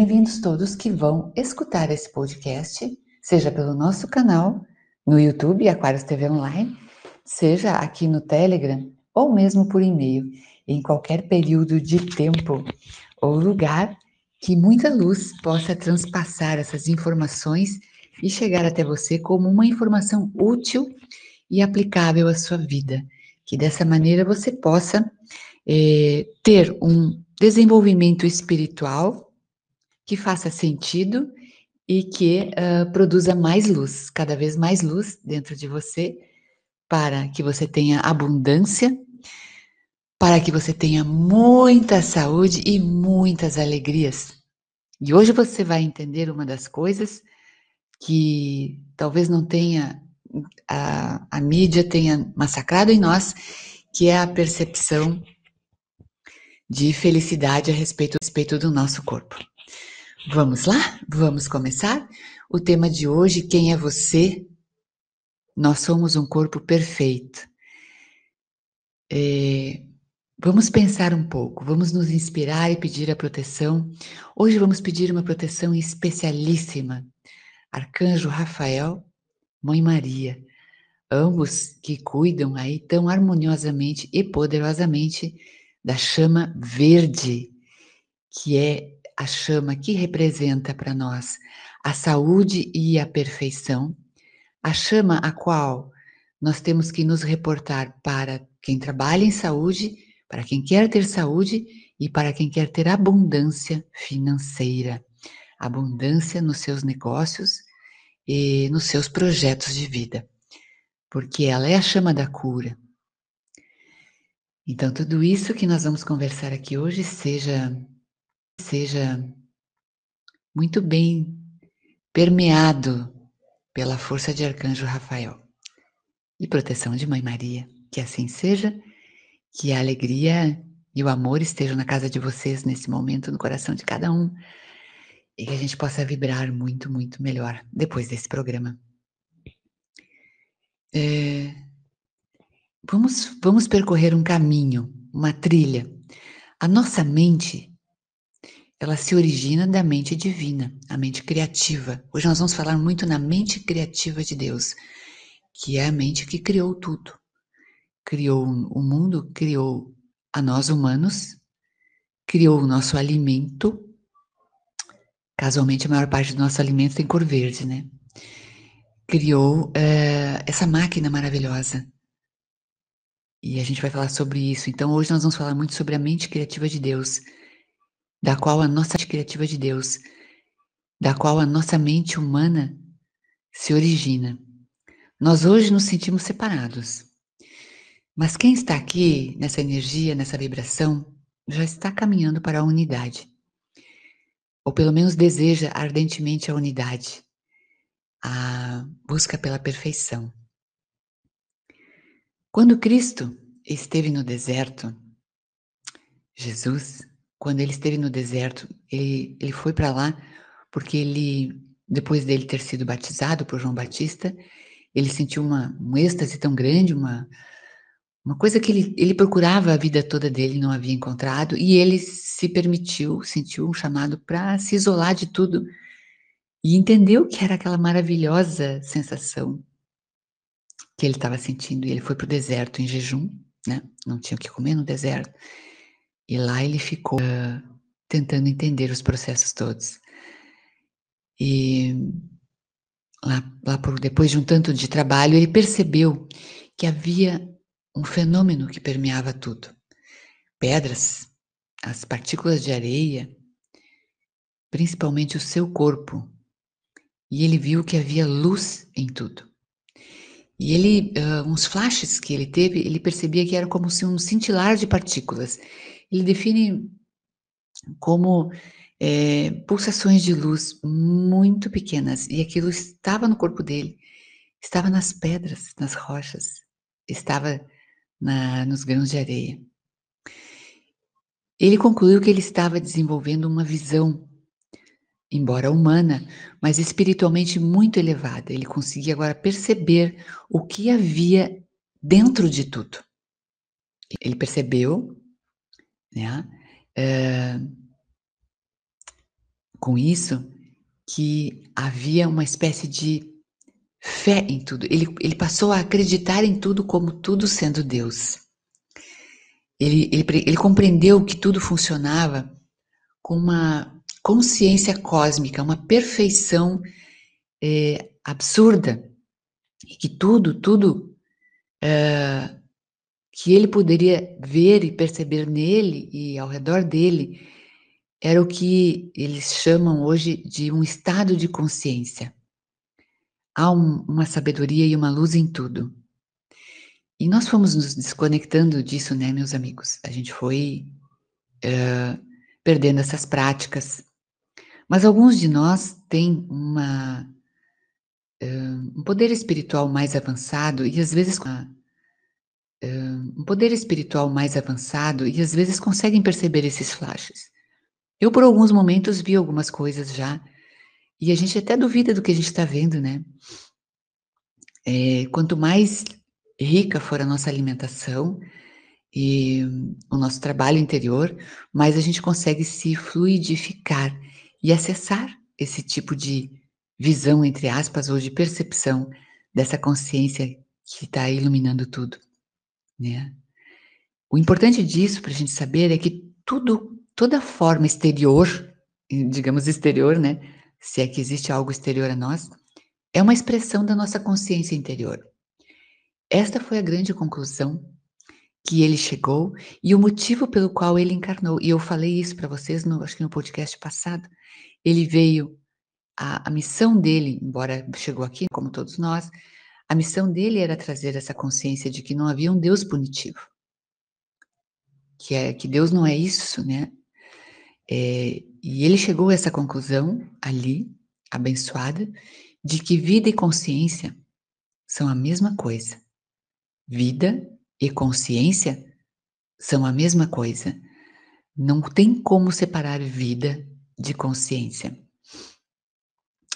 Bem-vindos todos que vão escutar esse podcast, seja pelo nosso canal no YouTube, Aquários TV Online, seja aqui no Telegram ou mesmo por e-mail, em qualquer período de tempo ou lugar que muita luz possa transpassar essas informações e chegar até você como uma informação útil e aplicável à sua vida. Que dessa maneira você possa é, ter um desenvolvimento espiritual que faça sentido e que uh, produza mais luz, cada vez mais luz dentro de você, para que você tenha abundância, para que você tenha muita saúde e muitas alegrias. E hoje você vai entender uma das coisas que talvez não tenha, a, a mídia tenha massacrado em nós, que é a percepção de felicidade a respeito, a respeito do nosso corpo. Vamos lá? Vamos começar? O tema de hoje, quem é você? Nós somos um corpo perfeito. É, vamos pensar um pouco, vamos nos inspirar e pedir a proteção. Hoje vamos pedir uma proteção especialíssima. Arcanjo Rafael, Mãe Maria, ambos que cuidam aí tão harmoniosamente e poderosamente da chama verde, que é a chama que representa para nós a saúde e a perfeição, a chama a qual nós temos que nos reportar para quem trabalha em saúde, para quem quer ter saúde e para quem quer ter abundância financeira, abundância nos seus negócios e nos seus projetos de vida, porque ela é a chama da cura. Então, tudo isso que nós vamos conversar aqui hoje seja seja muito bem permeado pela força de Arcanjo Rafael e proteção de Mãe Maria. Que assim seja, que a alegria e o amor estejam na casa de vocês nesse momento, no coração de cada um, e que a gente possa vibrar muito, muito melhor depois desse programa. É, vamos, vamos percorrer um caminho, uma trilha. A nossa mente ela se origina da mente divina, a mente criativa. Hoje nós vamos falar muito na mente criativa de Deus, que é a mente que criou tudo. Criou o mundo, criou a nós humanos, criou o nosso alimento. Casualmente, a maior parte do nosso alimento tem cor verde, né? Criou uh, essa máquina maravilhosa. E a gente vai falar sobre isso. Então, hoje nós vamos falar muito sobre a mente criativa de Deus da qual a nossa criativa de Deus, da qual a nossa mente humana se origina. Nós hoje nos sentimos separados. Mas quem está aqui nessa energia, nessa vibração, já está caminhando para a unidade. Ou pelo menos deseja ardentemente a unidade, a busca pela perfeição. Quando Cristo esteve no deserto, Jesus quando ele esteve no deserto, ele, ele foi para lá porque ele, depois dele ter sido batizado por João Batista, ele sentiu uma, um êxtase tão grande, uma, uma coisa que ele, ele procurava a vida toda dele não havia encontrado, e ele se permitiu, sentiu um chamado para se isolar de tudo e entendeu que era aquela maravilhosa sensação que ele estava sentindo. E ele foi para o deserto em jejum, né? Não tinha o que comer no deserto. E lá ele ficou uh, tentando entender os processos todos. E lá, lá por, depois de um tanto de trabalho, ele percebeu que havia um fenômeno que permeava tudo. Pedras, as partículas de areia, principalmente o seu corpo. E ele viu que havia luz em tudo. E ele, uh, uns flashes que ele teve, ele percebia que era como se um cintilar de partículas ele define como é, pulsações de luz muito pequenas, e aquilo estava no corpo dele, estava nas pedras, nas rochas, estava na, nos grãos de areia. Ele concluiu que ele estava desenvolvendo uma visão, embora humana, mas espiritualmente muito elevada. Ele conseguia agora perceber o que havia dentro de tudo. Ele percebeu né? É, com isso que havia uma espécie de fé em tudo. Ele, ele passou a acreditar em tudo como tudo sendo Deus. Ele, ele, ele compreendeu que tudo funcionava com uma consciência cósmica, uma perfeição é, absurda. E que tudo, tudo é, que ele poderia ver e perceber nele e ao redor dele era o que eles chamam hoje de um estado de consciência. Há um, uma sabedoria e uma luz em tudo. E nós fomos nos desconectando disso, né, meus amigos? A gente foi uh, perdendo essas práticas. Mas alguns de nós têm uma, uh, um poder espiritual mais avançado e às vezes uh, um poder espiritual mais avançado e às vezes conseguem perceber esses flashes. Eu, por alguns momentos, vi algumas coisas já, e a gente até duvida do que a gente está vendo, né? É, quanto mais rica for a nossa alimentação e o nosso trabalho interior, mais a gente consegue se fluidificar e acessar esse tipo de visão, entre aspas, ou de percepção dessa consciência que está iluminando tudo, né? O importante disso para a gente saber é que tudo toda forma exterior, digamos exterior, né? Se é que existe algo exterior a nós, é uma expressão da nossa consciência interior. Esta foi a grande conclusão que ele chegou e o motivo pelo qual ele encarnou. E eu falei isso para vocês, no, acho que no podcast passado. Ele veio, a, a missão dele, embora chegou aqui, como todos nós, a missão dele era trazer essa consciência de que não havia um Deus punitivo. Que, é, que Deus não é isso, né? É, e ele chegou a essa conclusão ali, abençoada, de que vida e consciência são a mesma coisa. Vida e consciência são a mesma coisa. Não tem como separar vida de consciência.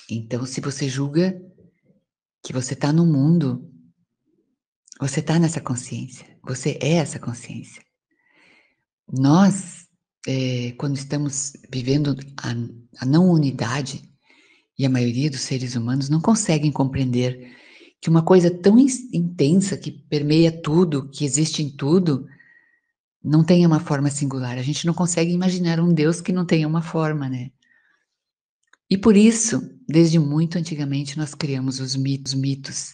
Então, se você julga que você está no mundo, você está nessa consciência. Você é essa consciência. Nós é, quando estamos vivendo a, a não unidade, e a maioria dos seres humanos não conseguem compreender que uma coisa tão intensa que permeia tudo, que existe em tudo, não tenha uma forma singular. A gente não consegue imaginar um Deus que não tenha uma forma, né? E por isso, desde muito antigamente, nós criamos os mitos, mitos.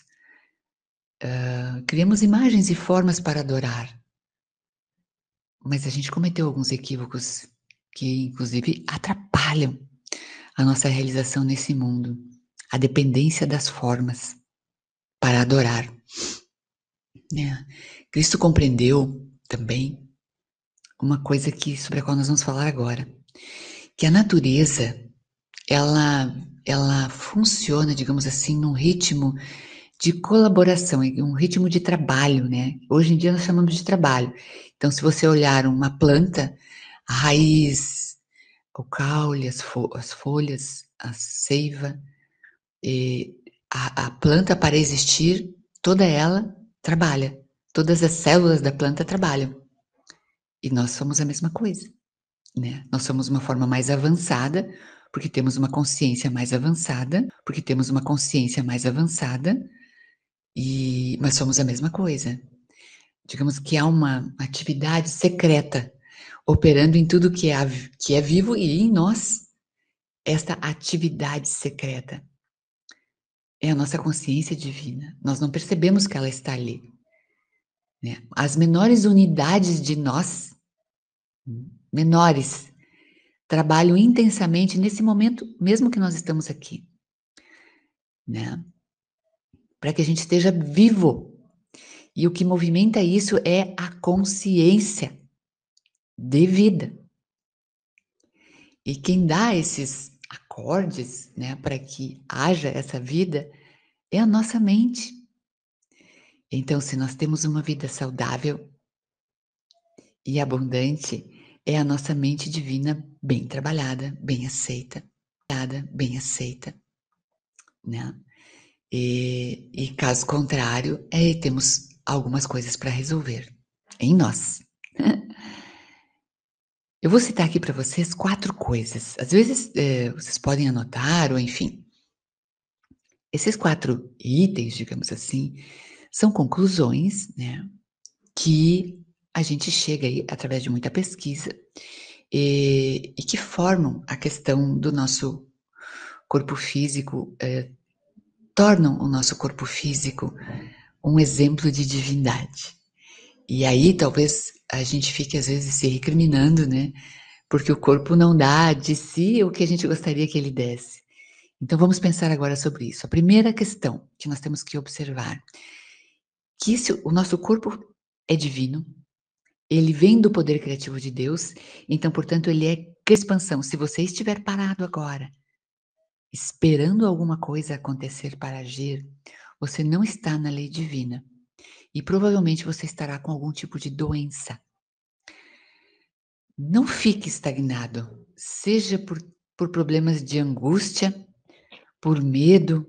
Uh, criamos imagens e formas para adorar. Mas a gente cometeu alguns equívocos que, inclusive, atrapalham a nossa realização nesse mundo. A dependência das formas para adorar. É. Cristo compreendeu também uma coisa que sobre a qual nós vamos falar agora, que a natureza ela ela funciona, digamos assim, num ritmo de colaboração, um ritmo de trabalho, né? Hoje em dia nós chamamos de trabalho. Então, se você olhar uma planta, a raiz, o caule, as, fo as folhas, a seiva, a, a planta para existir, toda ela trabalha. Todas as células da planta trabalham. E nós somos a mesma coisa. Né? Nós somos uma forma mais avançada, porque temos uma consciência mais avançada, porque temos uma consciência mais avançada, e mas somos a mesma coisa digamos que há uma atividade secreta operando em tudo que é, que é vivo e em nós. Esta atividade secreta é a nossa consciência divina. Nós não percebemos que ela está ali. Né? As menores unidades de nós, menores, trabalham intensamente nesse momento, mesmo que nós estamos aqui. Né? Para que a gente esteja vivo e o que movimenta isso é a consciência de vida. E quem dá esses acordes, né, para que haja essa vida é a nossa mente. Então, se nós temos uma vida saudável e abundante, é a nossa mente divina bem trabalhada, bem aceita, bem aceita, né? E, e caso contrário, é, temos algumas coisas para resolver em nós. Eu vou citar aqui para vocês quatro coisas. Às vezes é, vocês podem anotar, ou enfim. Esses quatro itens, digamos assim, são conclusões, né? Que a gente chega aí através de muita pesquisa e, e que formam a questão do nosso corpo físico, é, tornam o nosso corpo físico um exemplo de divindade. E aí talvez a gente fique às vezes se recriminando, né? Porque o corpo não dá de si o que a gente gostaria que ele desse. Então vamos pensar agora sobre isso. A primeira questão que nós temos que observar que se o nosso corpo é divino, ele vem do poder criativo de Deus, então, portanto, ele é expansão. Se você estiver parado agora, esperando alguma coisa acontecer para agir, você não está na lei divina e provavelmente você estará com algum tipo de doença. Não fique estagnado, seja por, por problemas de angústia, por medo,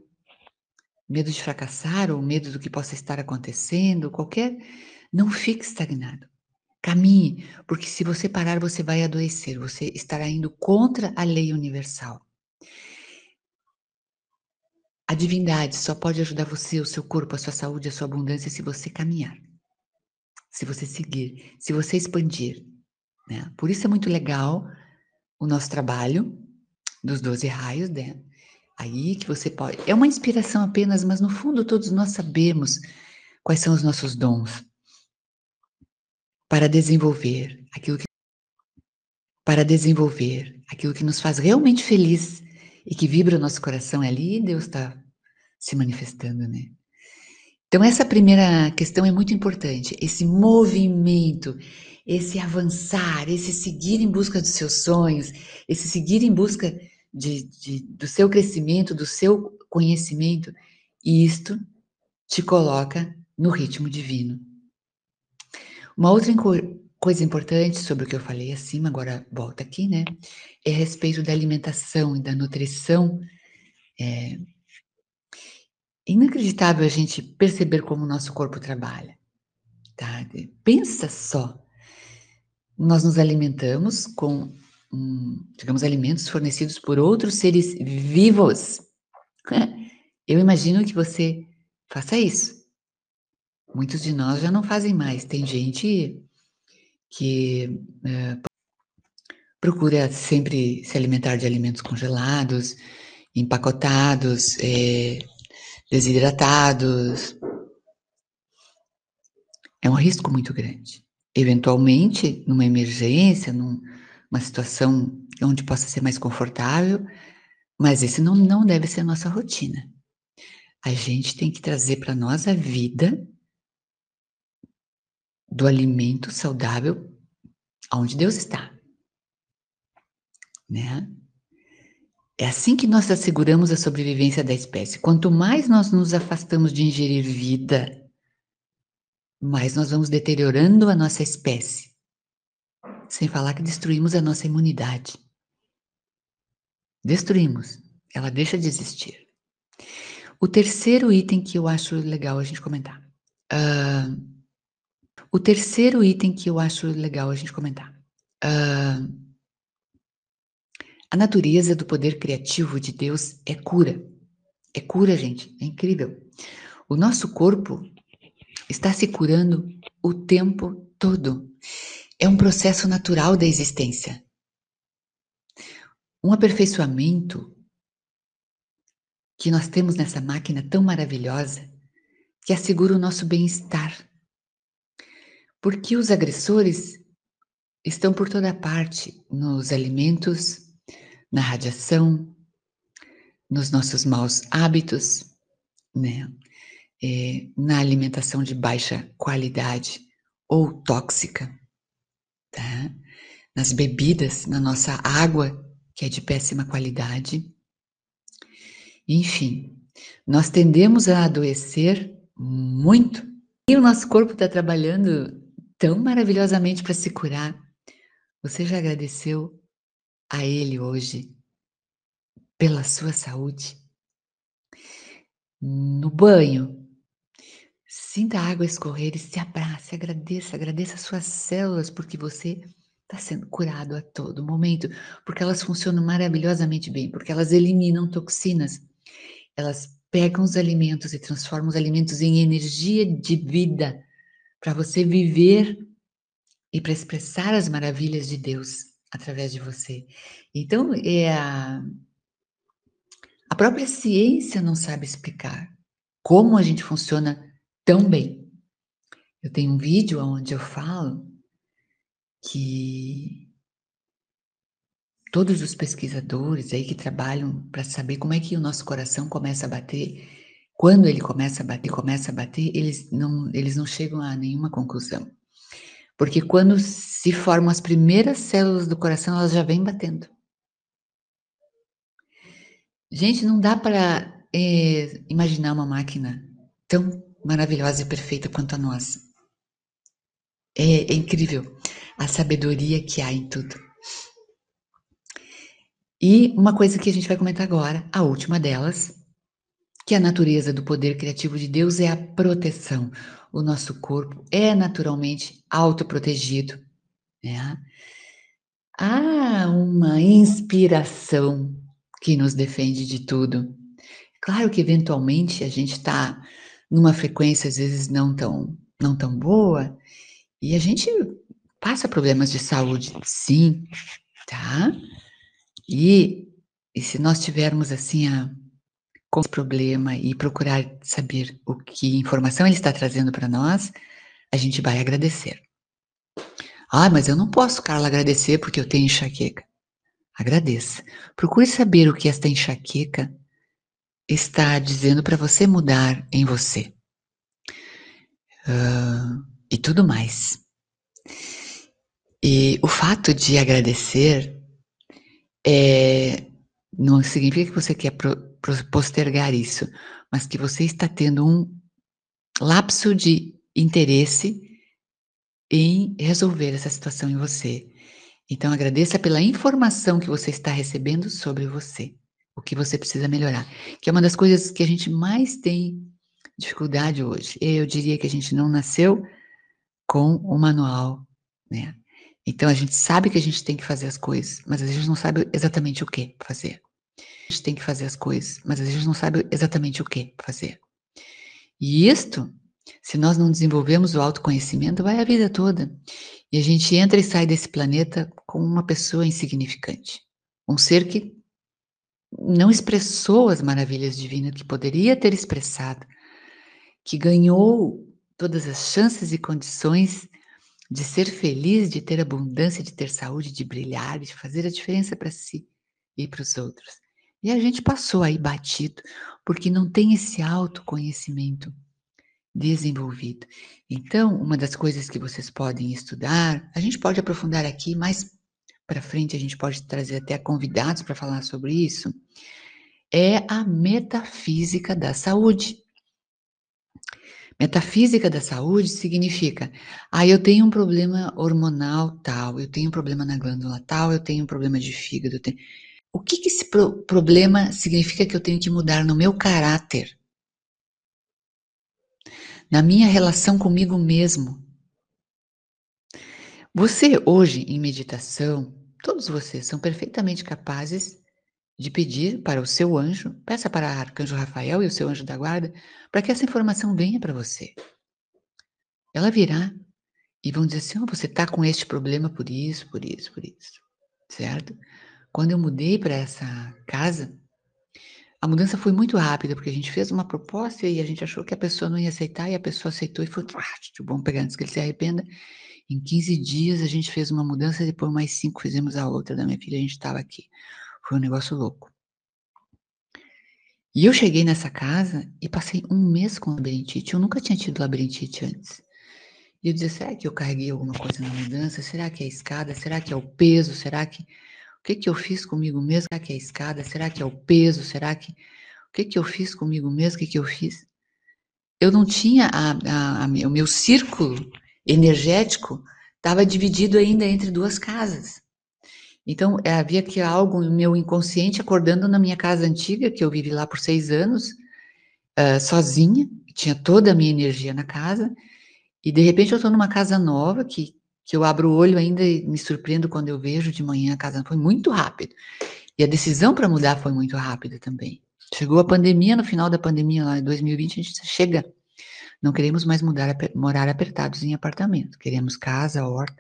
medo de fracassar ou medo do que possa estar acontecendo, qualquer. Não fique estagnado. Caminhe, porque se você parar, você vai adoecer, você estará indo contra a lei universal. A divindade só pode ajudar você, o seu corpo, a sua saúde, a sua abundância se você caminhar, se você seguir, se você expandir. Né? Por isso é muito legal o nosso trabalho dos 12 raios, né? Aí que você pode. É uma inspiração apenas, mas no fundo todos nós sabemos quais são os nossos dons para desenvolver aquilo que para desenvolver aquilo que nos faz realmente feliz e que vibra o nosso coração é ali, Deus está se manifestando, né? Então, essa primeira questão é muito importante. Esse movimento, esse avançar, esse seguir em busca dos seus sonhos, esse seguir em busca de, de, do seu crescimento, do seu conhecimento, isto te coloca no ritmo divino. Uma outra coisa importante sobre o que eu falei acima, agora volta aqui, né? É a respeito da alimentação e da nutrição. É inacreditável a gente perceber como o nosso corpo trabalha. Tá? Pensa só. Nós nos alimentamos com, digamos, alimentos fornecidos por outros seres vivos. Eu imagino que você faça isso. Muitos de nós já não fazem mais. Tem gente que é, procura sempre se alimentar de alimentos congelados, empacotados, é, desidratados. É um risco muito grande. Eventualmente, numa emergência, numa situação onde possa ser mais confortável, mas esse não, não deve ser a nossa rotina. A gente tem que trazer para nós a vida do alimento saudável onde Deus está. Né? É assim que nós asseguramos a sobrevivência da espécie. Quanto mais nós nos afastamos de ingerir vida, mais nós vamos deteriorando a nossa espécie. Sem falar que destruímos a nossa imunidade. Destruímos. Ela deixa de existir. O terceiro item que eu acho legal a gente comentar. Uh, o terceiro item que eu acho legal a gente comentar. Uh, a natureza do poder criativo de Deus é cura. É cura, gente. É incrível. O nosso corpo está se curando o tempo todo. É um processo natural da existência. Um aperfeiçoamento que nós temos nessa máquina tão maravilhosa que assegura o nosso bem-estar. Porque os agressores estão por toda parte, nos alimentos, na radiação, nos nossos maus hábitos, né? É, na alimentação de baixa qualidade ou tóxica, tá? nas bebidas, na nossa água, que é de péssima qualidade. Enfim, nós tendemos a adoecer muito e o nosso corpo está trabalhando tão maravilhosamente para se curar. Você já agradeceu a Ele hoje pela sua saúde? No banho, sinta a água escorrer e se abrace, agradeça, agradeça as suas células porque você está sendo curado a todo momento, porque elas funcionam maravilhosamente bem, porque elas eliminam toxinas, elas pegam os alimentos e transformam os alimentos em energia de vida para você viver e para expressar as maravilhas de Deus através de você. Então, é a, a própria ciência não sabe explicar como a gente funciona tão bem. Eu tenho um vídeo onde eu falo que todos os pesquisadores aí que trabalham para saber como é que o nosso coração começa a bater, quando ele começa a bater, começa a bater, eles não, eles não chegam a nenhuma conclusão. Porque quando se formam as primeiras células do coração, elas já vêm batendo. Gente, não dá para é, imaginar uma máquina tão maravilhosa e perfeita quanto a nossa. É, é incrível a sabedoria que há em tudo. E uma coisa que a gente vai comentar agora, a última delas, que a natureza do poder criativo de Deus é a proteção. O nosso corpo é naturalmente autoprotegido. Né? Há uma inspiração que nos defende de tudo. Claro que eventualmente a gente está numa frequência às vezes não tão não tão boa e a gente passa problemas de saúde, sim, tá? E, e se nós tivermos assim a com esse problema e procurar saber o que informação ele está trazendo para nós, a gente vai agradecer. Ah, mas eu não posso, Carla, agradecer porque eu tenho enxaqueca. Agradeça. Procure saber o que esta enxaqueca está dizendo para você mudar em você. Uh, e tudo mais. E o fato de agradecer é, não significa que você quer pro, postergar isso, mas que você está tendo um lapso de interesse em resolver essa situação em você. Então agradeça pela informação que você está recebendo sobre você, o que você precisa melhorar, que é uma das coisas que a gente mais tem dificuldade hoje. Eu diria que a gente não nasceu com o manual, né? Então a gente sabe que a gente tem que fazer as coisas, mas a gente não sabe exatamente o que fazer. A gente tem que fazer as coisas, mas a gente não sabe exatamente o que fazer. E isto, se nós não desenvolvemos o autoconhecimento, vai a vida toda. E a gente entra e sai desse planeta como uma pessoa insignificante. Um ser que não expressou as maravilhas divinas que poderia ter expressado, que ganhou todas as chances e condições de ser feliz, de ter abundância, de ter saúde, de brilhar, de fazer a diferença para si e para os outros. E a gente passou aí batido, porque não tem esse autoconhecimento desenvolvido. Então, uma das coisas que vocês podem estudar, a gente pode aprofundar aqui, mais para frente a gente pode trazer até convidados para falar sobre isso, é a metafísica da saúde. Metafísica da saúde significa, ah, eu tenho um problema hormonal tal, eu tenho um problema na glândula tal, eu tenho um problema de fígado. Tenho... O que, que esse pro problema significa que eu tenho que mudar no meu caráter? Na minha relação comigo mesmo? Você hoje em meditação, todos vocês são perfeitamente capazes de pedir para o seu anjo, peça para o arcanjo Rafael e o seu anjo da guarda, para que essa informação venha para você. Ela virá e vão dizer assim: oh, você está com este problema por isso, por isso, por isso. Certo? Quando eu mudei para essa casa, a mudança foi muito rápida, porque a gente fez uma proposta e a gente achou que a pessoa não ia aceitar, e a pessoa aceitou e foi, bom pegar antes que ele se arrependa. Em 15 dias a gente fez uma mudança, depois mais cinco fizemos a outra da minha filha, a gente estava aqui. Foi um negócio louco. E eu cheguei nessa casa e passei um mês com labirintite. Eu nunca tinha tido labirintite antes. E eu dizia, será que eu carreguei alguma coisa na mudança? Será que é a escada? Será que é o peso? Será que... O que que eu fiz comigo mesmo? Será que é a escada? Será que é o peso? Será que... O que que eu fiz comigo mesmo? O que que eu fiz? Eu não tinha... A, a, a, o meu círculo energético estava dividido ainda entre duas casas. Então, é, havia que algo no meu inconsciente acordando na minha casa antiga, que eu vivi lá por seis anos, uh, sozinha, tinha toda a minha energia na casa, e de repente eu estou numa casa nova, que, que eu abro o olho ainda e me surpreendo quando eu vejo de manhã a casa foi muito rápido. E a decisão para mudar foi muito rápida também. Chegou a pandemia, no final da pandemia lá em 2020, a gente chega. Não queremos mais mudar, morar apertados em apartamento. Queremos casa, horta,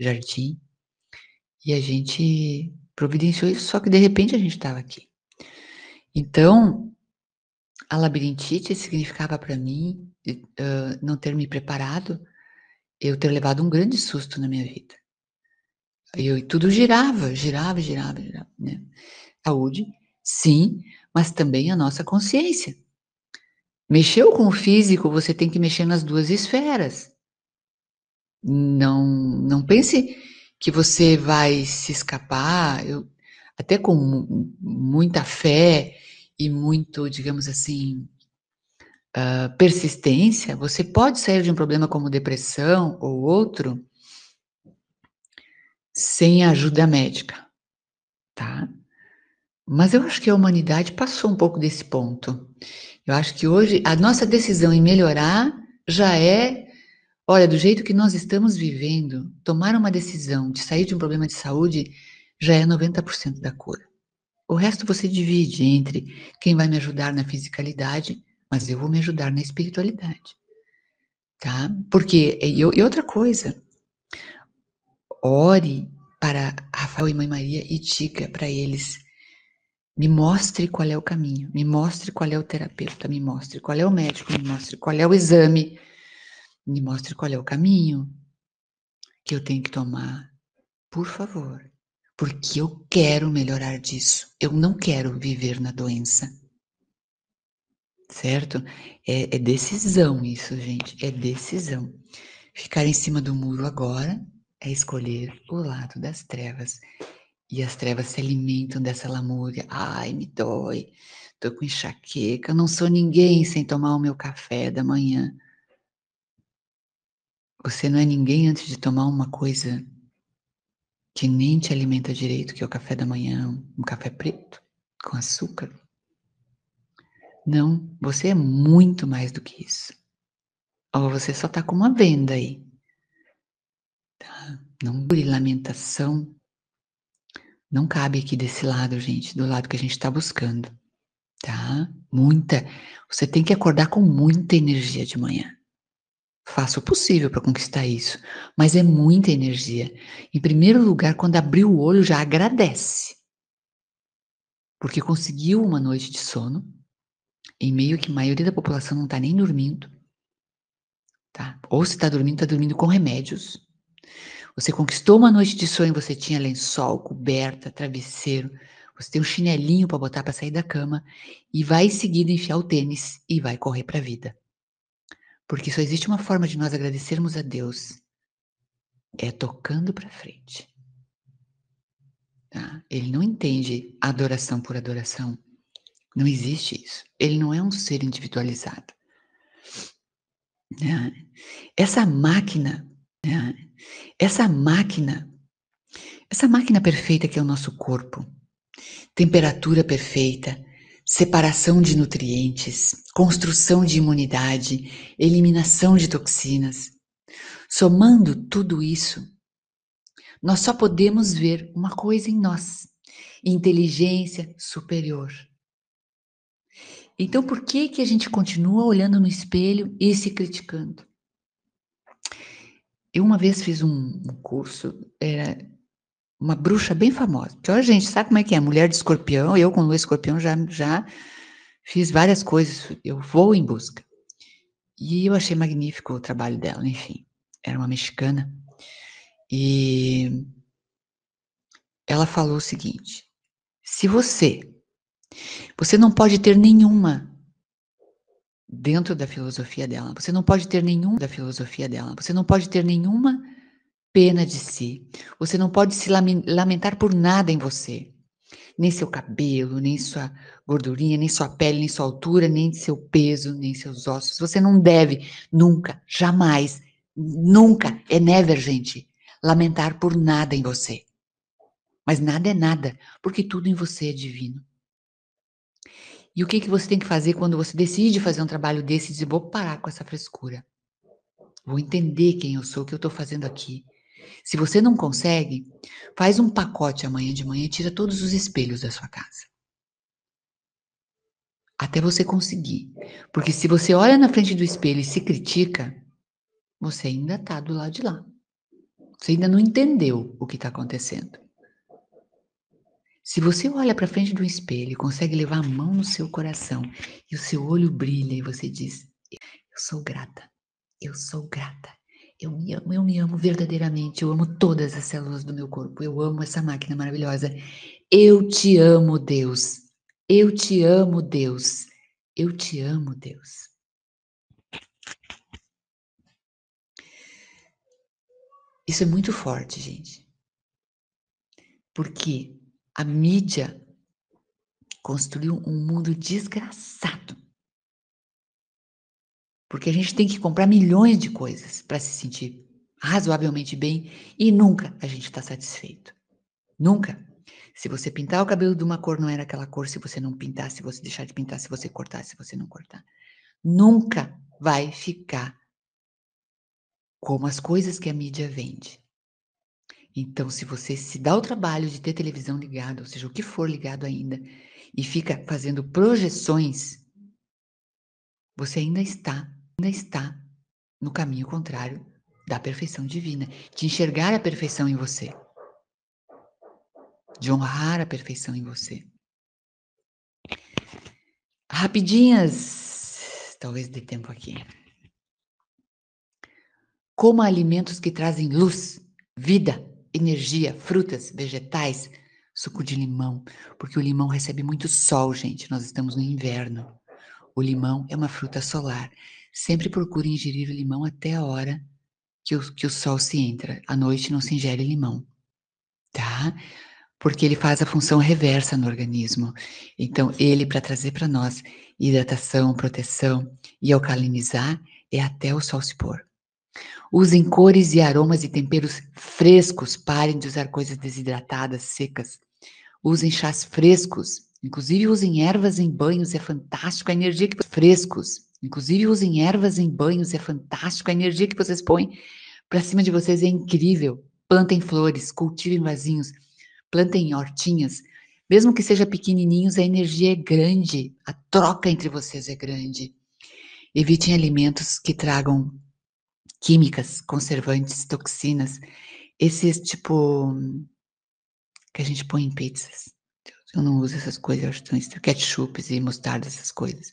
jardim. E a gente providenciou isso, só que de repente a gente estava aqui. Então, a labirintite significava para mim uh, não ter me preparado eu ter levado um grande susto na minha vida. Eu, e tudo girava, girava, girava, girava. Né? Saúde, sim, mas também a nossa consciência. Mexeu com o físico, você tem que mexer nas duas esferas. Não, não pense que você vai se escapar. Eu, até com muita fé e muito, digamos assim, uh, persistência, você pode sair de um problema como depressão ou outro sem ajuda médica, tá? Mas eu acho que a humanidade passou um pouco desse ponto. Eu acho que hoje a nossa decisão em melhorar já é, olha, do jeito que nós estamos vivendo, tomar uma decisão de sair de um problema de saúde já é 90% da cura. O resto você divide entre quem vai me ajudar na fisicalidade mas eu vou me ajudar na espiritualidade. Tá? Porque, e, outra coisa, ore para Rafael e Mãe Maria e diga para eles: me mostre qual é o caminho, me mostre qual é o terapeuta, me mostre qual é o médico, me mostre qual é o exame, me mostre qual é o caminho que eu tenho que tomar, por favor, porque eu quero melhorar disso. Eu não quero viver na doença certo? É, é decisão isso, gente, é decisão. Ficar em cima do muro agora é escolher o lado das trevas. E as trevas se alimentam dessa lamúria. Ai, me dói, tô com enxaqueca, não sou ninguém sem tomar o meu café da manhã. Você não é ninguém antes de tomar uma coisa que nem te alimenta direito, que é o café da manhã, um café preto com açúcar. Não, você é muito mais do que isso. Ou você só está com uma venda aí. Tá? Não por lamentação. Não cabe aqui desse lado, gente, do lado que a gente está buscando. Tá? Muita. Você tem que acordar com muita energia de manhã. Faça o possível para conquistar isso, mas é muita energia. Em primeiro lugar, quando abrir o olho, já agradece. Porque conseguiu uma noite de sono, em meio que a maioria da população não está nem dormindo, tá? Ou se está dormindo, está dormindo com remédios. Você conquistou uma noite de sonho, você tinha lençol, coberta, travesseiro, você tem um chinelinho para botar para sair da cama e vai em seguida enfiar o tênis e vai correr para a vida. Porque só existe uma forma de nós agradecermos a Deus, é tocando para frente. Tá? Ele não entende adoração por adoração. Não existe isso. Ele não é um ser individualizado. Né? Essa máquina, né? essa máquina, essa máquina perfeita que é o nosso corpo, temperatura perfeita, separação de nutrientes, construção de imunidade, eliminação de toxinas. Somando tudo isso, nós só podemos ver uma coisa em nós: inteligência superior. Então, por que que a gente continua olhando no espelho e se criticando? Eu uma vez fiz um, curso, era uma bruxa bem famosa. Então, a gente sabe como é que é, mulher de escorpião, eu com lua escorpião já, já fiz várias coisas, eu vou em busca. E eu achei magnífico o trabalho dela, enfim. Era uma mexicana. E ela falou o seguinte: se você você não pode ter nenhuma dentro da filosofia dela. Você não pode ter nenhum da filosofia dela. Você não pode ter nenhuma pena de si. Você não pode se lamentar por nada em você. Nem seu cabelo, nem sua gordurinha, nem sua pele, nem sua altura, nem seu peso, nem seus ossos. Você não deve nunca, jamais, nunca, é never, gente, lamentar por nada em você. Mas nada é nada, porque tudo em você é divino. E o que, que você tem que fazer quando você decide fazer um trabalho desse e dizer, vou parar com essa frescura. Vou entender quem eu sou, o que eu estou fazendo aqui. Se você não consegue, faz um pacote amanhã de manhã e tira todos os espelhos da sua casa. Até você conseguir. Porque se você olha na frente do espelho e se critica, você ainda está do lado de lá. Você ainda não entendeu o que está acontecendo. Se você olha para frente do espelho e consegue levar a mão no seu coração e o seu olho brilha e você diz: Eu sou grata, eu sou grata, eu me amo, eu me amo verdadeiramente, eu amo todas as células do meu corpo, eu amo essa máquina maravilhosa. Eu te amo, Deus. Eu te amo, Deus. Eu te amo, Deus. Isso é muito forte, gente. Porque a mídia construiu um mundo desgraçado. Porque a gente tem que comprar milhões de coisas para se sentir razoavelmente bem e nunca a gente está satisfeito. Nunca. Se você pintar o cabelo de uma cor, não era aquela cor. Se você não pintar, se você deixar de pintar, se você cortar, se você não cortar. Nunca vai ficar como as coisas que a mídia vende. Então, se você se dá o trabalho de ter televisão ligada, ou seja, o que for ligado ainda, e fica fazendo projeções, você ainda está, ainda está no caminho contrário da perfeição divina, de enxergar a perfeição em você, de honrar a perfeição em você. Rapidinhas, talvez dê tempo aqui. Coma alimentos que trazem luz, vida, energia, frutas, vegetais, suco de limão, porque o limão recebe muito sol, gente. Nós estamos no inverno. O limão é uma fruta solar. Sempre procure ingerir o limão até a hora que o, que o sol se entra. À noite não se ingere limão, tá? Porque ele faz a função reversa no organismo. Então, ele, para trazer para nós hidratação, proteção e alcalinizar, é até o sol se pôr. Usem cores e aromas e temperos frescos. Parem de usar coisas desidratadas, secas. Usem chás frescos. Inclusive usem ervas em banhos, é fantástico a energia que frescos. Inclusive usem ervas em banhos, é fantástico a energia que vocês põem para cima de vocês é incrível. Plantem flores, cultivem vasinhos, plantem hortinhas. Mesmo que seja pequenininhos, a energia é grande, a troca entre vocês é grande. Evitem alimentos que tragam químicas, conservantes, toxinas, esses tipo que a gente põe em pizzas. Eu não uso essas coisas, eu acho tão estranho. Ketchup e mostarda, essas coisas.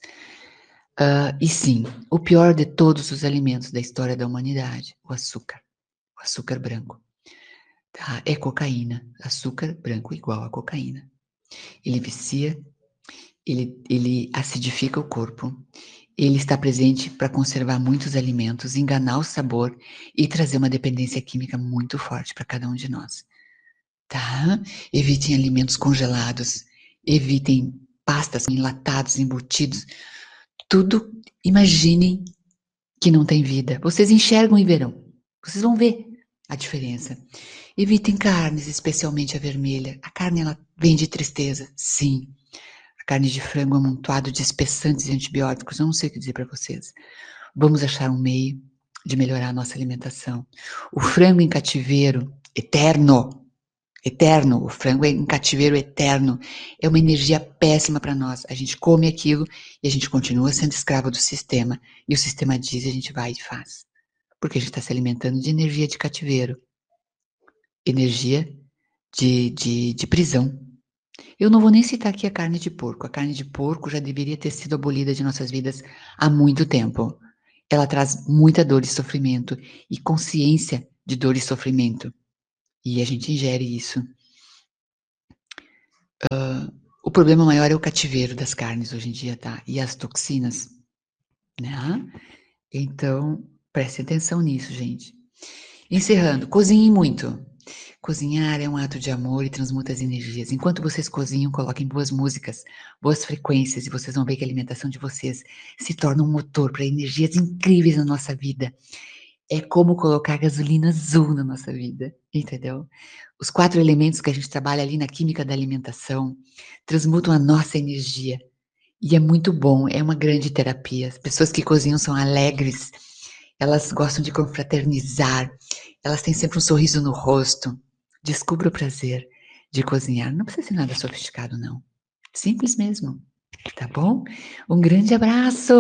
Uh, e sim, o pior de todos os alimentos da história da humanidade, o açúcar. O açúcar branco. Tá? É cocaína. Açúcar branco igual a cocaína. Ele vicia, ele, ele acidifica o corpo, ele está presente para conservar muitos alimentos, enganar o sabor e trazer uma dependência química muito forte para cada um de nós. Tá? Evitem alimentos congelados, evitem pastas enlatados, embutidos. Tudo, imaginem que não tem vida. Vocês enxergam e verão. Vocês vão ver a diferença. Evitem carnes, especialmente a vermelha. A carne ela vem de tristeza, sim carne de frango amontoado de espessantes e antibióticos, eu não sei o que dizer para vocês. Vamos achar um meio de melhorar a nossa alimentação. O frango em cativeiro eterno, eterno, o frango em cativeiro eterno, é uma energia péssima para nós. A gente come aquilo e a gente continua sendo escravo do sistema. E o sistema diz e a gente vai e faz. Porque a gente está se alimentando de energia de cativeiro, energia de, de, de prisão. Eu não vou nem citar aqui a carne de porco. A carne de porco já deveria ter sido abolida de nossas vidas há muito tempo. Ela traz muita dor e sofrimento e consciência de dor e sofrimento. E a gente ingere isso. Uh, o problema maior é o cativeiro das carnes hoje em dia, tá? E as toxinas, né? Então, preste atenção nisso, gente. Encerrando, cozinhem muito. Cozinhar é um ato de amor e transmuta as energias. Enquanto vocês cozinham, coloquem boas músicas, boas frequências e vocês vão ver que a alimentação de vocês se torna um motor para energias incríveis na nossa vida. É como colocar gasolina azul na nossa vida, entendeu? Os quatro elementos que a gente trabalha ali na química da alimentação transmutam a nossa energia. E é muito bom, é uma grande terapia. As pessoas que cozinham são alegres elas gostam de confraternizar, elas têm sempre um sorriso no rosto. Descubra o prazer de cozinhar. Não precisa ser nada sofisticado, não. Simples mesmo. Tá bom? Um grande abraço,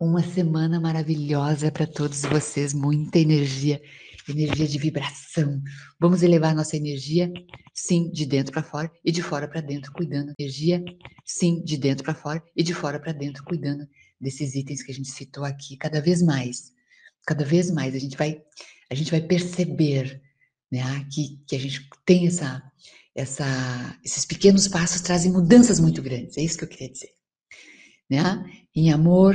uma semana maravilhosa para todos vocês, muita energia, energia de vibração. Vamos elevar nossa energia, sim, de dentro para fora e de fora para dentro, cuidando energia, sim, de dentro para fora e de fora para dentro, cuidando desses itens que a gente citou aqui, cada vez mais, cada vez mais a gente vai, a gente vai perceber, né, que, que a gente tem essa, essa, esses pequenos passos trazem mudanças muito grandes. É isso que eu queria dizer né? Em amor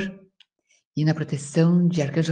e na proteção de Arcanjo